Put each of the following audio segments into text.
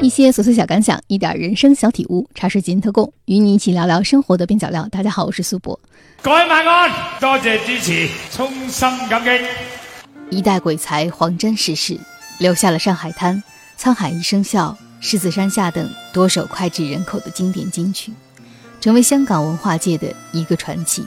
一些琐碎小感想，一点人生小体悟，茶水间特供，与你一起聊聊生活的边角料。大家好，我是苏博。各位晚安，多谢支持，衷心感激。一代鬼才黄沾逝世，留下了《上海滩》《沧海一声笑》《狮子山下》等多首脍炙人口的经典金曲，成为香港文化界的一个传奇。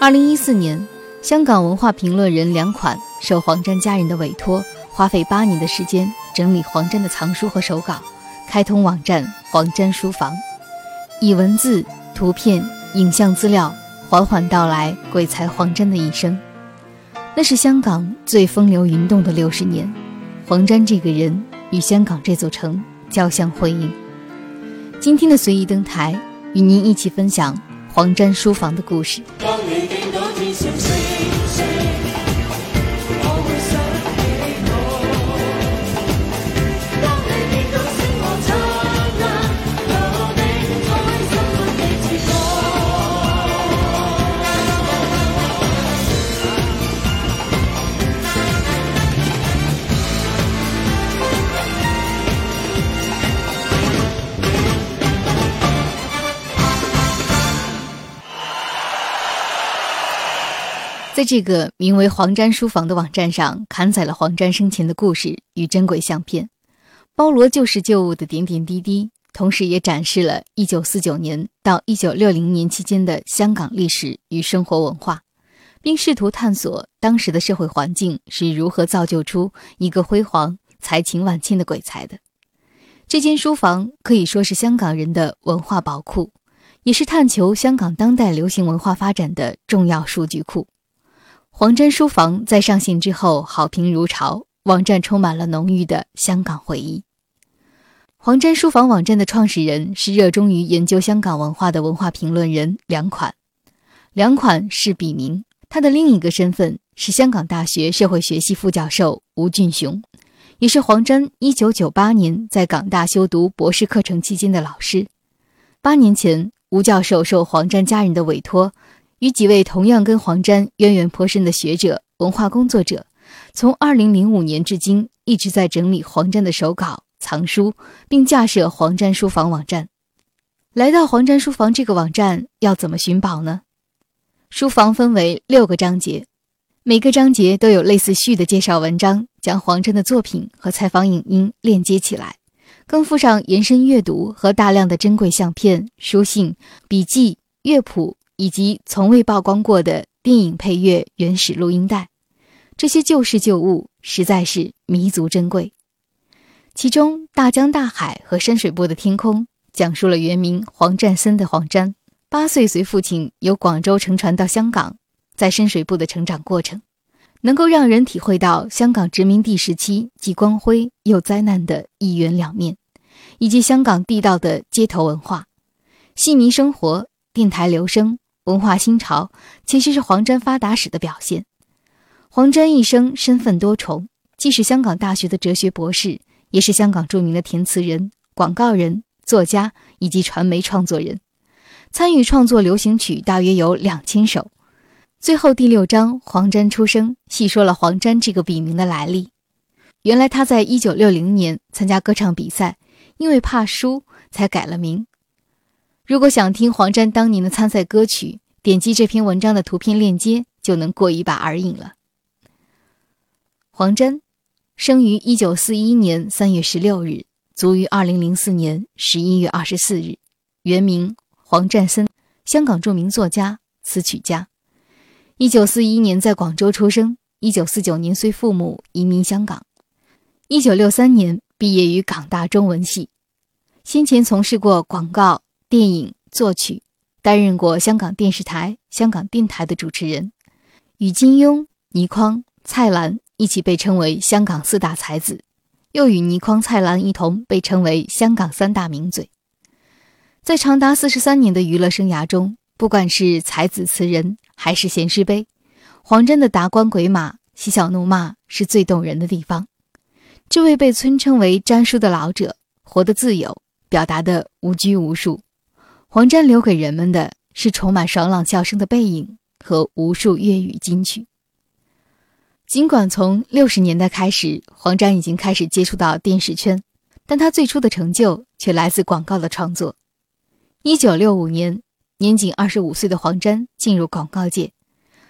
二零一四年，香港文化评论人梁款受黄沾家人的委托，花费八年的时间。整理黄沾的藏书和手稿，开通网站黄沾书房，以文字、图片、影像资料缓缓道来鬼才黄沾的一生。那是香港最风流云动的六十年，黄沾这个人与香港这座城交相辉映。今天的随意登台，与您一起分享黄沾书房的故事。在这个名为“黄沾书房”的网站上，刊载了黄沾生前的故事与珍贵相片，包罗旧事旧物的点点滴滴，同时也展示了1949年到1960年期间的香港历史与生活文化，并试图探索当时的社会环境是如何造就出一个辉煌、才情万千的鬼才的。这间书房可以说是香港人的文化宝库，也是探求香港当代流行文化发展的重要数据库。黄沾书房在上线之后好评如潮，网站充满了浓郁的香港回忆。黄沾书房网站的创始人是热衷于研究香港文化的文化评论人梁款。梁款是笔名，他的另一个身份是香港大学社会学系副教授吴俊雄，也是黄沾1998年在港大修读博士课程期间的老师。八年前，吴教授受黄沾家人的委托。与几位同样跟黄沾渊源颇深的学者、文化工作者，从2005年至今一直在整理黄沾的手稿、藏书，并架设黄沾书房网站。来到黄沾书房这个网站，要怎么寻宝呢？书房分为六个章节，每个章节都有类似序的介绍文章，将黄沾的作品和采访影音链接起来，更附上延伸阅读和大量的珍贵相片、书信、笔记、乐谱。以及从未曝光过的电影配乐原始录音带，这些旧事旧物实在是弥足珍贵。其中，《大江大海和深水埗的天空》讲述了原名黄占森的黄沾，八岁随父亲由广州乘船到香港，在深水埗的成长过程，能够让人体会到香港殖民地时期既光辉又灾难的一元两面，以及香港地道的街头文化、戏迷生活、电台留声。文化新潮其实是黄沾发达史的表现。黄沾一生身份多重，既是香港大学的哲学博士，也是香港著名的填词人、广告人、作家以及传媒创作人。参与创作流行曲大约有两千首。最后第六章《黄沾出生》细说了黄沾这个笔名的来历。原来他在一九六零年参加歌唱比赛，因为怕输才改了名。如果想听黄沾当年的参赛歌曲，点击这篇文章的图片链接就能过一把耳瘾了。黄沾，生于一九四一年三月十六日，卒于二零零四年十一月二十四日，原名黄占森，香港著名作家、词曲家。一九四一年在广州出生，一九四九年随父母移民香港，一九六三年毕业于港大中文系，先前从事过广告。电影作曲，担任过香港电视台、香港电台的主持人，与金庸、倪匡、蔡澜一起被称为香港四大才子，又与倪匡、蔡澜一同被称为香港三大名嘴。在长达四十三年的娱乐生涯中，不管是才子词人还是闲诗碑，黄沾的达官鬼马、嬉笑怒骂是最动人的地方。这位被尊称为“詹叔”的老者，活得自由，表达的无拘无束。黄沾留给人们的是充满爽朗笑声的背影和无数粤语金曲。尽管从六十年代开始，黄沾已经开始接触到电视圈，但他最初的成就却来自广告的创作。一九六五年，年仅二十五岁的黄沾进入广告界，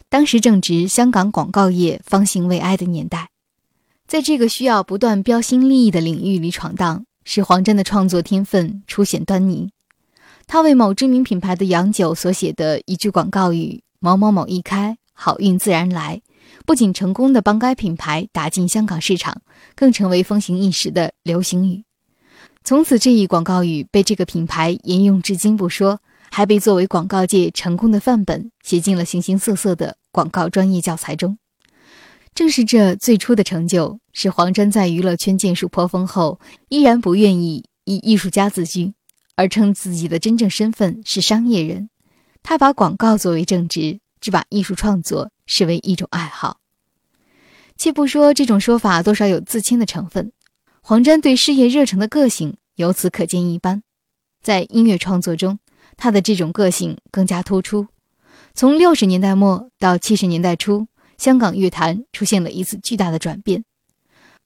当时正值香港广告业方兴未艾的年代，在这个需要不断标新立异的领域里闯荡，使黄沾的创作天分初显端倪。他为某知名品牌的洋酒所写的一句广告语“某某某一开，好运自然来”。不仅成功的帮该品牌打进香港市场，更成为风行一时的流行语。从此，这一广告语被这个品牌沿用至今不说，还被作为广告界成功的范本写进了形形色色的广告专业教材中。正是这最初的成就，使黄沾在娱乐圈建树颇丰后，依然不愿意以艺术家自居，而称自己的真正身份是商业人。他把广告作为正职，只把艺术创作。视为一种爱好，且不说这种说法多少有自谦的成分，黄沾对事业热诚的个性由此可见一斑。在音乐创作中，他的这种个性更加突出。从六十年代末到七十年代初，香港乐坛出现了一次巨大的转变。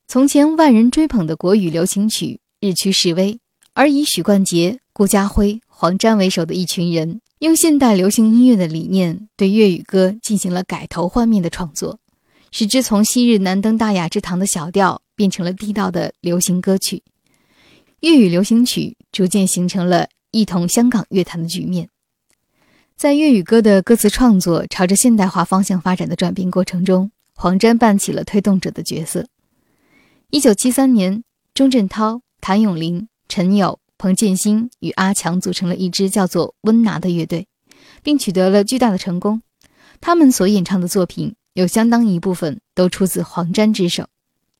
从前万人追捧的国语流行曲日趋式微，而以许冠杰、顾嘉辉、黄沾为首的一群人。用现代流行音乐的理念对粤语歌进行了改头换面的创作，使之从昔日难登大雅之堂的小调变成了地道的流行歌曲。粤语流行曲逐渐形成了一统香港乐坛的局面。在粤语歌的歌词创作朝着现代化方向发展的转变过程中，黄沾扮起了推动者的角色。一九七三年，钟镇涛、谭咏麟、陈友。彭建新与阿强组成了一支叫做“温拿”的乐队，并取得了巨大的成功。他们所演唱的作品有相当一部分都出自黄沾之手。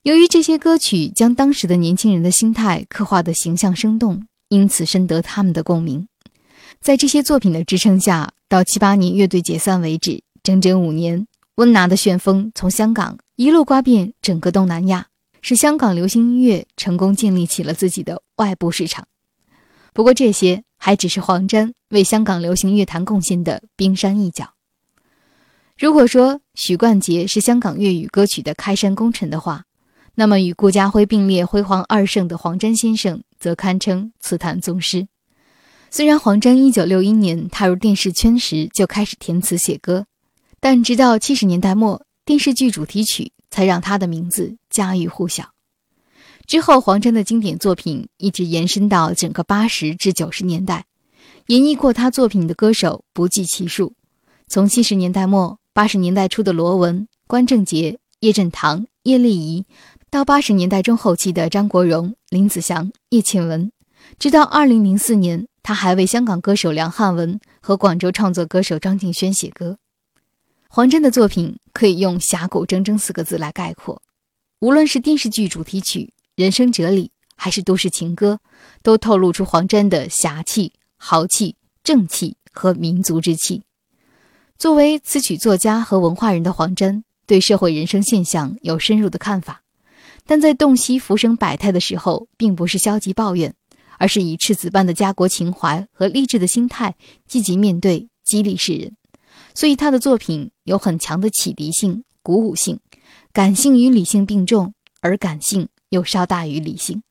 由于这些歌曲将当时的年轻人的心态刻画的形象生动，因此深得他们的共鸣。在这些作品的支撑下，到七八年乐队解散为止，整整五年，温拿的旋风从香港一路刮遍整个东南亚，使香港流行音乐成功建立起了自己的外部市场。不过这些还只是黄沾为香港流行乐坛贡献的冰山一角。如果说许冠杰是香港粤语歌曲的开山功臣的话，那么与顾嘉辉并列辉煌二圣的黄沾先生则堪称词坛宗师。虽然黄沾1961年踏入电视圈时就开始填词写歌，但直到70年代末，电视剧主题曲才让他的名字家喻户晓。之后，黄沾的经典作品一直延伸到整个八十至九十年代，演绎过他作品的歌手不计其数。从七十年代末、八十年代初的罗文、关正杰、叶振棠、叶丽仪，到八十年代中后期的张国荣、林子祥、叶倩文，直到二零零四年，他还为香港歌手梁汉文和广州创作歌手张敬轩写歌。黄沾的作品可以用“侠骨铮铮”四个字来概括，无论是电视剧主题曲。人生哲理还是都市情歌，都透露出黄沾的侠气、豪气、正气和民族之气。作为词曲作家和文化人的黄沾，对社会人生现象有深入的看法，但在洞悉浮生百态的时候，并不是消极抱怨，而是以赤子般的家国情怀和励志的心态，积极面对，激励世人。所以他的作品有很强的启迪性、鼓舞性，感性与理性并重，而感性。又稍大于理性，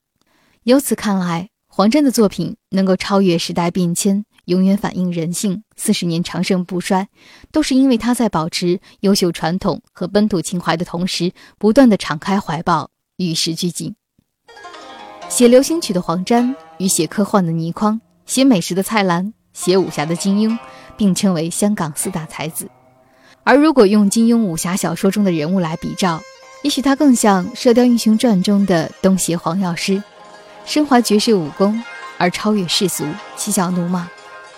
由此看来，黄沾的作品能够超越时代变迁，永远反映人性，四十年长盛不衰，都是因为他在保持优秀传统和本土情怀的同时，不断的敞开怀抱，与时俱进。写流行曲的黄沾与写科幻的倪匡、写美食的蔡澜、写武侠的金庸，并称为香港四大才子。而如果用金庸武侠小说中的人物来比照，也许他更像《射雕英雄传》中的东邪黄药师，身怀绝世武功而超越世俗，嬉笑怒骂，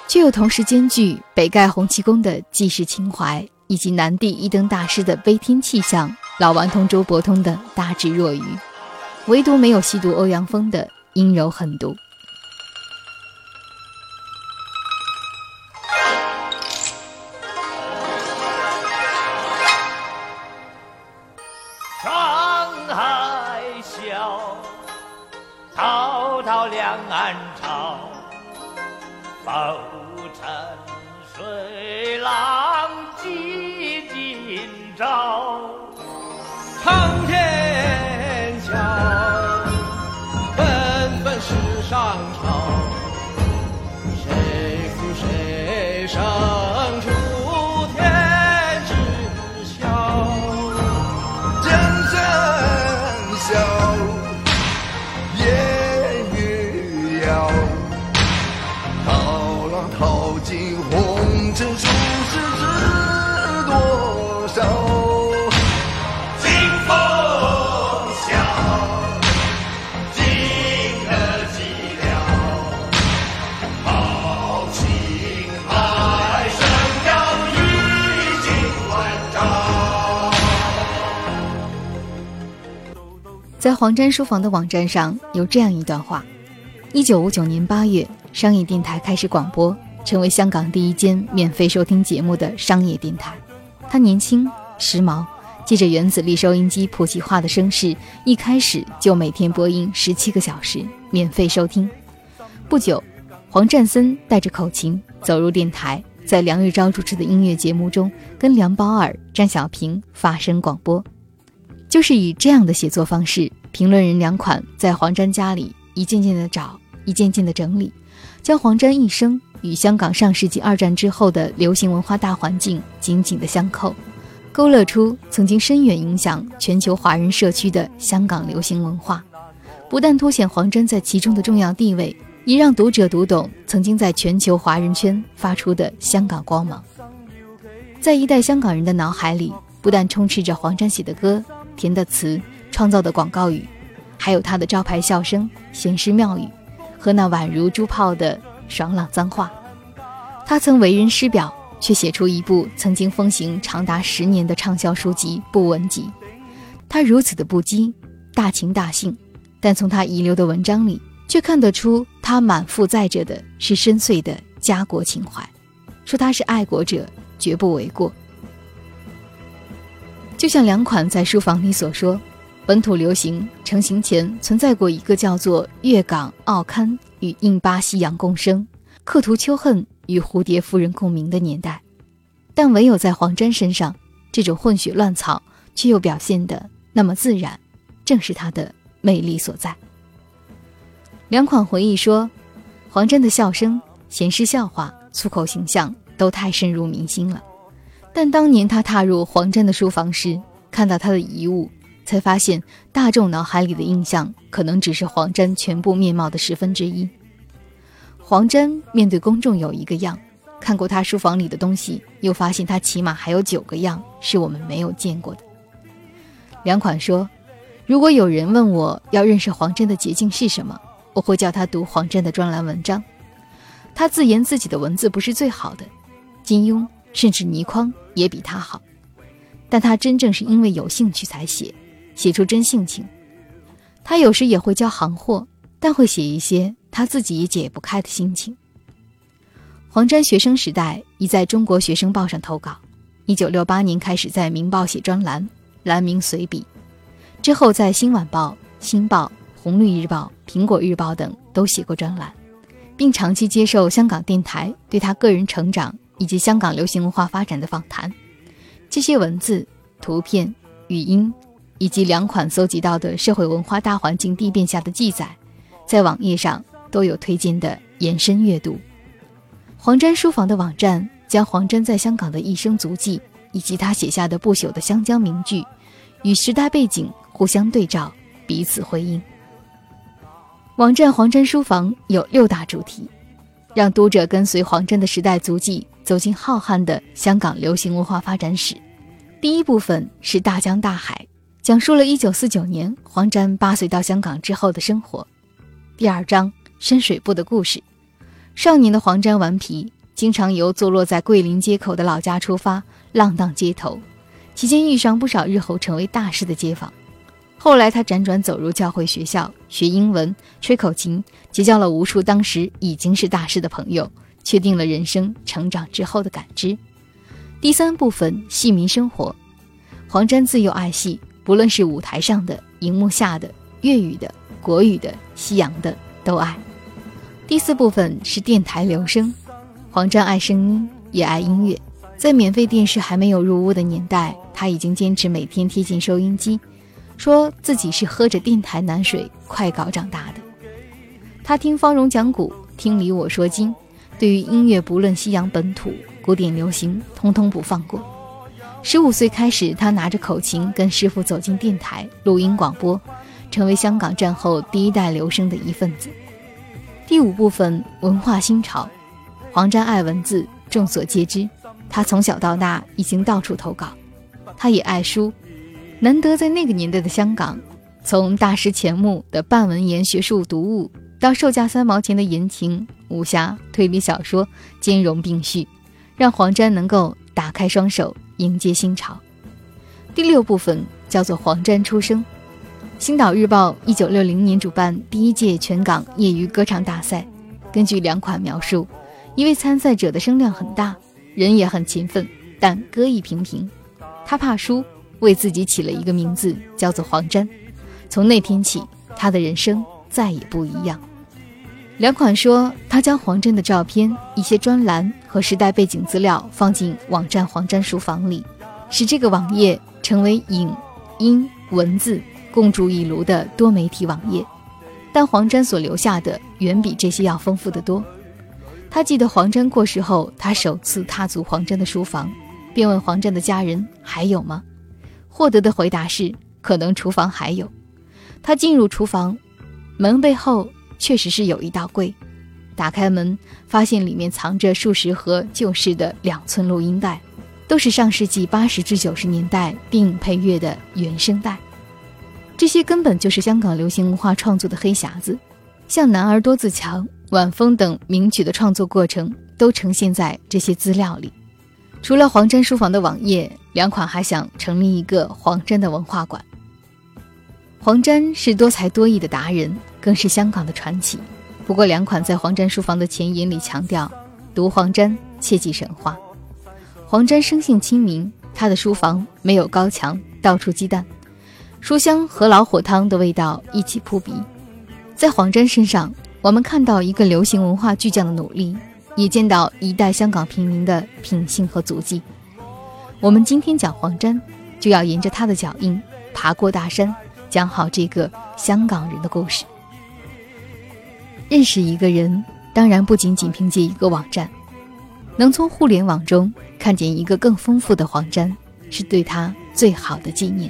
却又同时兼具北丐洪七公的济世情怀，以及南帝一灯大师的悲天气象，老顽童周伯通的大智若愚，唯独没有吸毒欧阳锋的阴柔狠毒。在黄沾书房的网站上有这样一段话：一九五九年八月，商业电台开始广播，成为香港第一间免费收听节目的商业电台。他年轻、时髦，借着原子力收音机普及化的声势，一开始就每天播音十七个小时，免费收听。不久，黄占森带着口琴走入电台，在梁玉昭主持的音乐节目中，跟梁宝尔、詹小平发声广播。就是以这样的写作方式，评论人两款在黄沾家里一件件的找，一件件的整理，将黄沾一生与香港上世纪二战之后的流行文化大环境紧紧的相扣，勾勒出曾经深远影响全球华人社区的香港流行文化，不但凸显黄沾在其中的重要地位，也让读者读懂曾经在全球华人圈发出的香港光芒。在一代香港人的脑海里，不但充斥着黄沾写的歌。填的词，创造的广告语，还有他的招牌笑声、闲诗妙语，和那宛如珠炮的爽朗脏话。他曾为人师表，却写出一部曾经风行长达十年的畅销书籍《不文集》。他如此的不羁、大情大性，但从他遗留的文章里，却看得出他满腹载着的是深邃的家国情怀。说他是爱国者，绝不为过。就像两款在书房里所说，本土流行成型前存在过一个叫做粤港澳刊与印巴西洋共生、刻图秋恨与蝴蝶夫人共鸣的年代，但唯有在黄沾身上，这种混血乱草却又表现得那么自然，正是他的魅力所在。两款回忆说，黄沾的笑声、闲适笑话、粗口形象都太深入民心了。但当年他踏入黄沾的书房时，看到他的遗物，才发现大众脑海里的印象可能只是黄沾全部面貌的十分之一。黄沾面对公众有一个样，看过他书房里的东西，又发现他起码还有九个样是我们没有见过的。两款说，如果有人问我要认识黄沾的捷径是什么，我会叫他读黄沾的专栏文章。他自言自己的文字不是最好的，金庸。甚至倪匡也比他好，但他真正是因为有兴趣才写，写出真性情。他有时也会教行货，但会写一些他自己也解不开的心情。黄沾学生时代已在中国学生报上投稿，一九六八年开始在《明报》写专栏，栏名随笔，之后在《新晚报》《新报》《红绿日报》《苹果日报》等都写过专栏，并长期接受香港电台对他个人成长。以及香港流行文化发展的访谈，这些文字、图片、语音，以及两款搜集到的社会文化大环境地变下的记载，在网页上都有推荐的延伸阅读。黄沾书房的网站将黄沾在香港的一生足迹，以及他写下的不朽的湘江名句，与时代背景互相对照，彼此辉映。网站黄沾书房有六大主题，让读者跟随黄沾的时代足迹。走进浩瀚的香港流行文化发展史，第一部分是大江大海，讲述了1949年黄沾八岁到香港之后的生活。第二章深水埗的故事，少年的黄沾顽皮，经常由坐落在桂林街口的老家出发，浪荡街头，期间遇上不少日后成为大师的街坊。后来他辗转走入教会学校，学英文，吹口琴，结交了无数当时已经是大师的朋友。确定了人生成长之后的感知。第三部分戏迷生活，黄沾自幼爱戏，不论是舞台上的、荧幕下的、粤语的、国语的、西洋的都爱。第四部分是电台留声，黄沾爱声音，也爱音乐。在免费电视还没有入屋的年代，他已经坚持每天贴近收音机，说自己是喝着电台南水快稿长大的。他听方荣讲古，听李我说经。对于音乐，不论西洋本土、古典流行，通通不放过。十五岁开始，他拿着口琴跟师傅走进电台录音广播，成为香港战后第一代留声的一份子。第五部分文化新潮，黄沾爱文字，众所皆知。他从小到大已经到处投稿，他也爱书，难得在那个年代的香港，从大师钱穆的半文言学术读物，到售价三毛钱的言情、武侠、推理小说，兼容并蓄，让黄沾能够打开双手迎接新潮。第六部分叫做黄沾出生。星岛日报一九六零年主办第一届全港业余歌唱大赛，根据两款描述，一位参赛者的声量很大，人也很勤奋，但歌艺平平。他怕输，为自己起了一个名字，叫做黄沾。从那天起，他的人生再也不一样。两款说，他将黄沾的照片、一些专栏和时代背景资料放进网站“黄沾书房”里，使这个网页成为影、音、文字。共筑一炉的多媒体网页，但黄沾所留下的远比这些要丰富的多。他记得黄沾过世后，他首次踏足黄沾的书房，便问黄沾的家人还有吗？获得的回答是可能厨房还有。他进入厨房，门背后确实是有一道柜，打开门发现里面藏着数十盒旧式的两寸录音带，都是上世纪八十至九十年代电影配乐的原声带。这些根本就是香港流行文化创作的黑匣子，像《男儿多自强》《晚风》等名曲的创作过程都呈现在这些资料里。除了黄沾书房的网页，两款还想成立一个黄沾的文化馆。黄沾是多才多艺的达人，更是香港的传奇。不过，两款在黄沾书房的前言里强调，读黄沾切忌神话。黄沾生性亲民，他的书房没有高墙，到处鸡蛋。书香和老火汤的味道一起扑鼻，在黄沾身上，我们看到一个流行文化巨匠的努力，也见到一代香港平民的品性和足迹。我们今天讲黄沾，就要沿着他的脚印，爬过大山，讲好这个香港人的故事。认识一个人，当然不仅仅凭借一个网站，能从互联网中看见一个更丰富的黄沾，是对他最好的纪念。